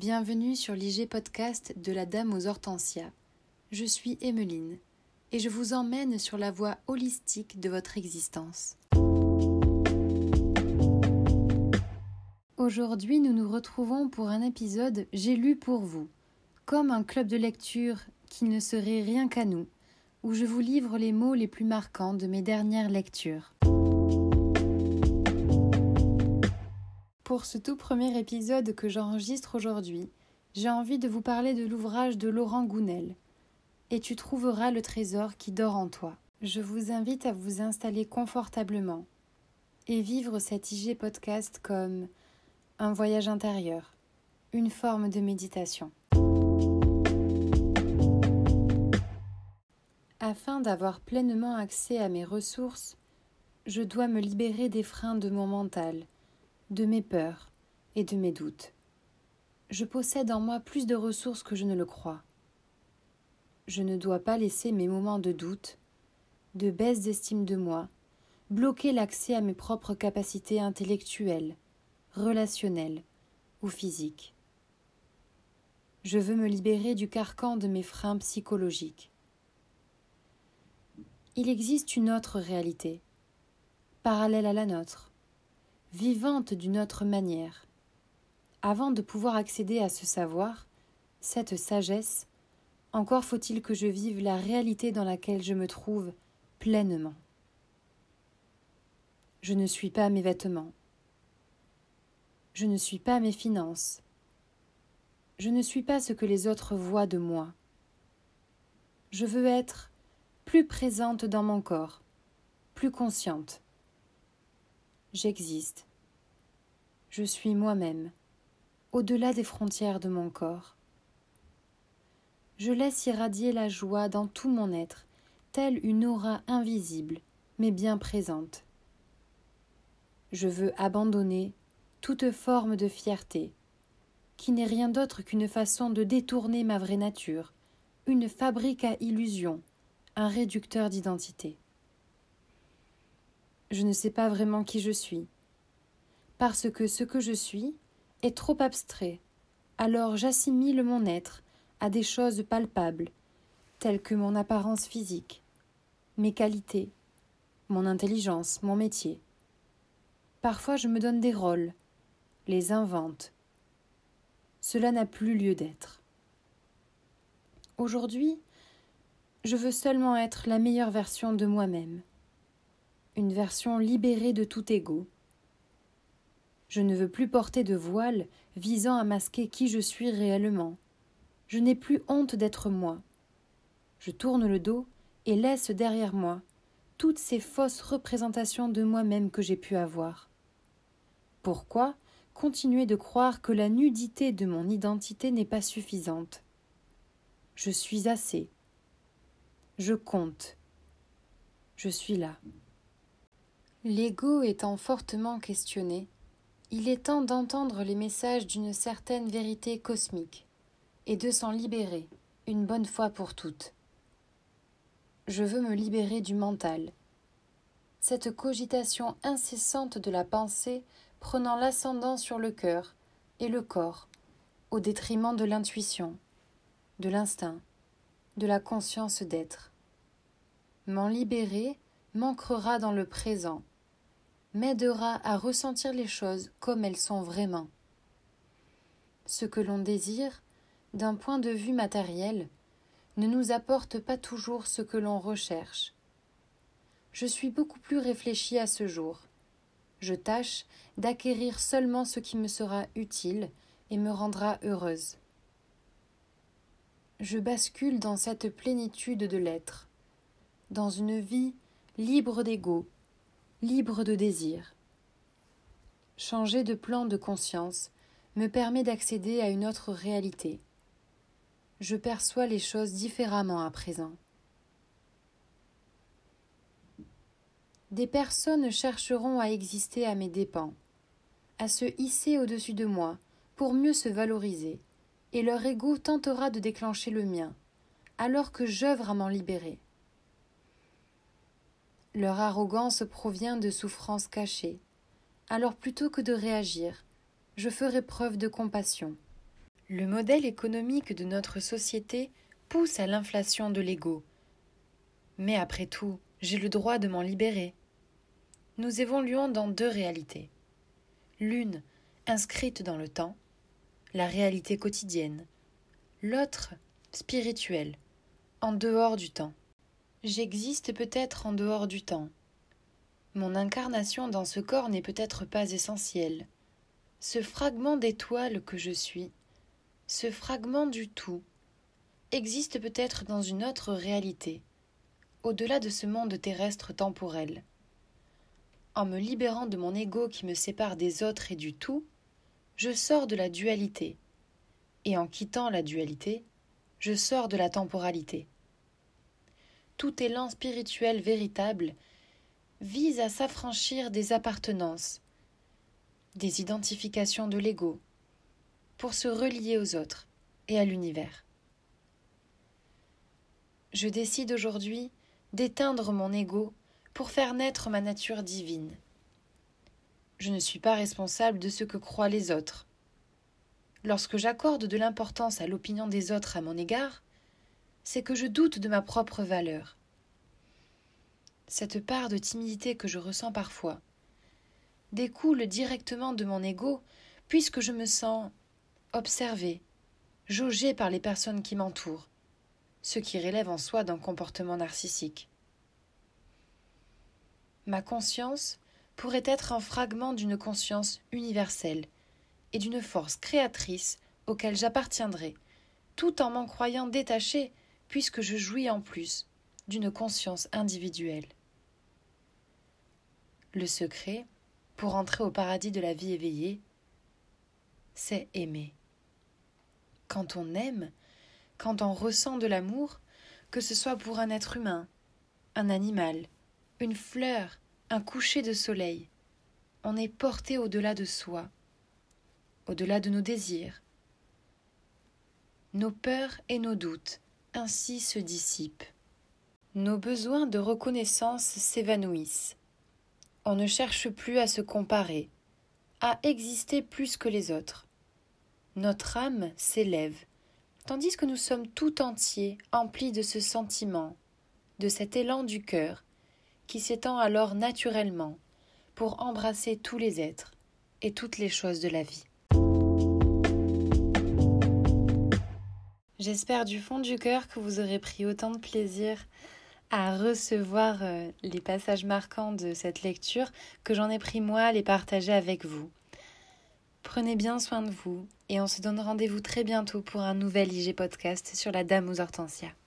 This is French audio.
Bienvenue sur l'IG podcast de la Dame aux Hortensias. Je suis Emmeline et je vous emmène sur la voie holistique de votre existence. Aujourd'hui, nous nous retrouvons pour un épisode J'ai lu pour vous, comme un club de lecture qui ne serait rien qu'à nous, où je vous livre les mots les plus marquants de mes dernières lectures. Pour ce tout premier épisode que j'enregistre aujourd'hui, j'ai envie de vous parler de l'ouvrage de Laurent Gounel. Et tu trouveras le trésor qui dort en toi. Je vous invite à vous installer confortablement et vivre cet IG podcast comme un voyage intérieur, une forme de méditation. Afin d'avoir pleinement accès à mes ressources, je dois me libérer des freins de mon mental de mes peurs et de mes doutes. Je possède en moi plus de ressources que je ne le crois. Je ne dois pas laisser mes moments de doute, de baisse d'estime de moi, bloquer l'accès à mes propres capacités intellectuelles, relationnelles ou physiques. Je veux me libérer du carcan de mes freins psychologiques. Il existe une autre réalité, parallèle à la nôtre, vivante d'une autre manière. Avant de pouvoir accéder à ce savoir, cette sagesse, encore faut-il que je vive la réalité dans laquelle je me trouve pleinement. Je ne suis pas mes vêtements. Je ne suis pas mes finances. Je ne suis pas ce que les autres voient de moi. Je veux être plus présente dans mon corps, plus consciente, J'existe. Je suis moi-même, au-delà des frontières de mon corps. Je laisse irradier la joie dans tout mon être, telle une aura invisible, mais bien présente. Je veux abandonner toute forme de fierté, qui n'est rien d'autre qu'une façon de détourner ma vraie nature, une fabrique à illusions, un réducteur d'identité je ne sais pas vraiment qui je suis. Parce que ce que je suis est trop abstrait, alors j'assimile mon être à des choses palpables, telles que mon apparence physique, mes qualités, mon intelligence, mon métier. Parfois je me donne des rôles, les invente. Cela n'a plus lieu d'être. Aujourd'hui, je veux seulement être la meilleure version de moi-même une version libérée de tout ego. Je ne veux plus porter de voile visant à masquer qui je suis réellement. Je n'ai plus honte d'être moi. Je tourne le dos et laisse derrière moi toutes ces fausses représentations de moi-même que j'ai pu avoir. Pourquoi continuer de croire que la nudité de mon identité n'est pas suffisante? Je suis assez. Je compte. Je suis là. L'ego étant fortement questionné, il est temps d'entendre les messages d'une certaine vérité cosmique et de s'en libérer une bonne fois pour toutes. Je veux me libérer du mental. Cette cogitation incessante de la pensée prenant l'ascendant sur le cœur et le corps, au détriment de l'intuition, de l'instinct, de la conscience d'être. M'en libérer m'ancrera dans le présent, m'aidera à ressentir les choses comme elles sont vraiment. Ce que l'on désire, d'un point de vue matériel, ne nous apporte pas toujours ce que l'on recherche. Je suis beaucoup plus réfléchie à ce jour. Je tâche d'acquérir seulement ce qui me sera utile et me rendra heureuse. Je bascule dans cette plénitude de l'être, dans une vie libre d'ego, libre de désir. Changer de plan de conscience me permet d'accéder à une autre réalité. Je perçois les choses différemment à présent. Des personnes chercheront à exister à mes dépens, à se hisser au-dessus de moi pour mieux se valoriser, et leur ego tentera de déclencher le mien, alors que j'œuvre à m'en libérer. Leur arrogance provient de souffrances cachées. Alors plutôt que de réagir, je ferai preuve de compassion. Le modèle économique de notre société pousse à l'inflation de l'ego. Mais après tout, j'ai le droit de m'en libérer. Nous évoluons dans deux réalités. L'une, inscrite dans le temps, la réalité quotidienne. L'autre, spirituelle, en dehors du temps. J'existe peut-être en dehors du temps. Mon incarnation dans ce corps n'est peut-être pas essentielle. Ce fragment d'étoile que je suis ce fragment du tout existe peut-être dans une autre réalité, au-delà de ce monde terrestre temporel. En me libérant de mon ego qui me sépare des autres et du tout, je sors de la dualité, et en quittant la dualité, je sors de la temporalité. Tout élan spirituel véritable vise à s'affranchir des appartenances, des identifications de l'ego, pour se relier aux autres et à l'univers. Je décide aujourd'hui d'éteindre mon ego pour faire naître ma nature divine. Je ne suis pas responsable de ce que croient les autres. Lorsque j'accorde de l'importance à l'opinion des autres à mon égard, c'est que je doute de ma propre valeur. Cette part de timidité que je ressens parfois découle directement de mon ego, puisque je me sens observé, jaugé par les personnes qui m'entourent, ce qui relève en soi d'un comportement narcissique. Ma conscience pourrait être un fragment d'une conscience universelle et d'une force créatrice auquel j'appartiendrai, tout en m'en croyant détaché, puisque je jouis en plus d'une conscience individuelle. Le secret, pour entrer au paradis de la vie éveillée, c'est aimer quand on aime, quand on ressent de l'amour, que ce soit pour un être humain, un animal, une fleur, un coucher de soleil, on est porté au-delà de soi, au-delà de nos désirs. Nos peurs et nos doutes ainsi se dissipent. Nos besoins de reconnaissance s'évanouissent. On ne cherche plus à se comparer, à exister plus que les autres notre âme s'élève, tandis que nous sommes tout entiers emplis de ce sentiment, de cet élan du cœur, qui s'étend alors naturellement pour embrasser tous les êtres et toutes les choses de la vie. J'espère du fond du cœur que vous aurez pris autant de plaisir à recevoir euh, les passages marquants de cette lecture que j'en ai pris moi à les partager avec vous. Prenez bien soin de vous et on se donne rendez-vous très bientôt pour un nouvel IG podcast sur la Dame aux Hortensias.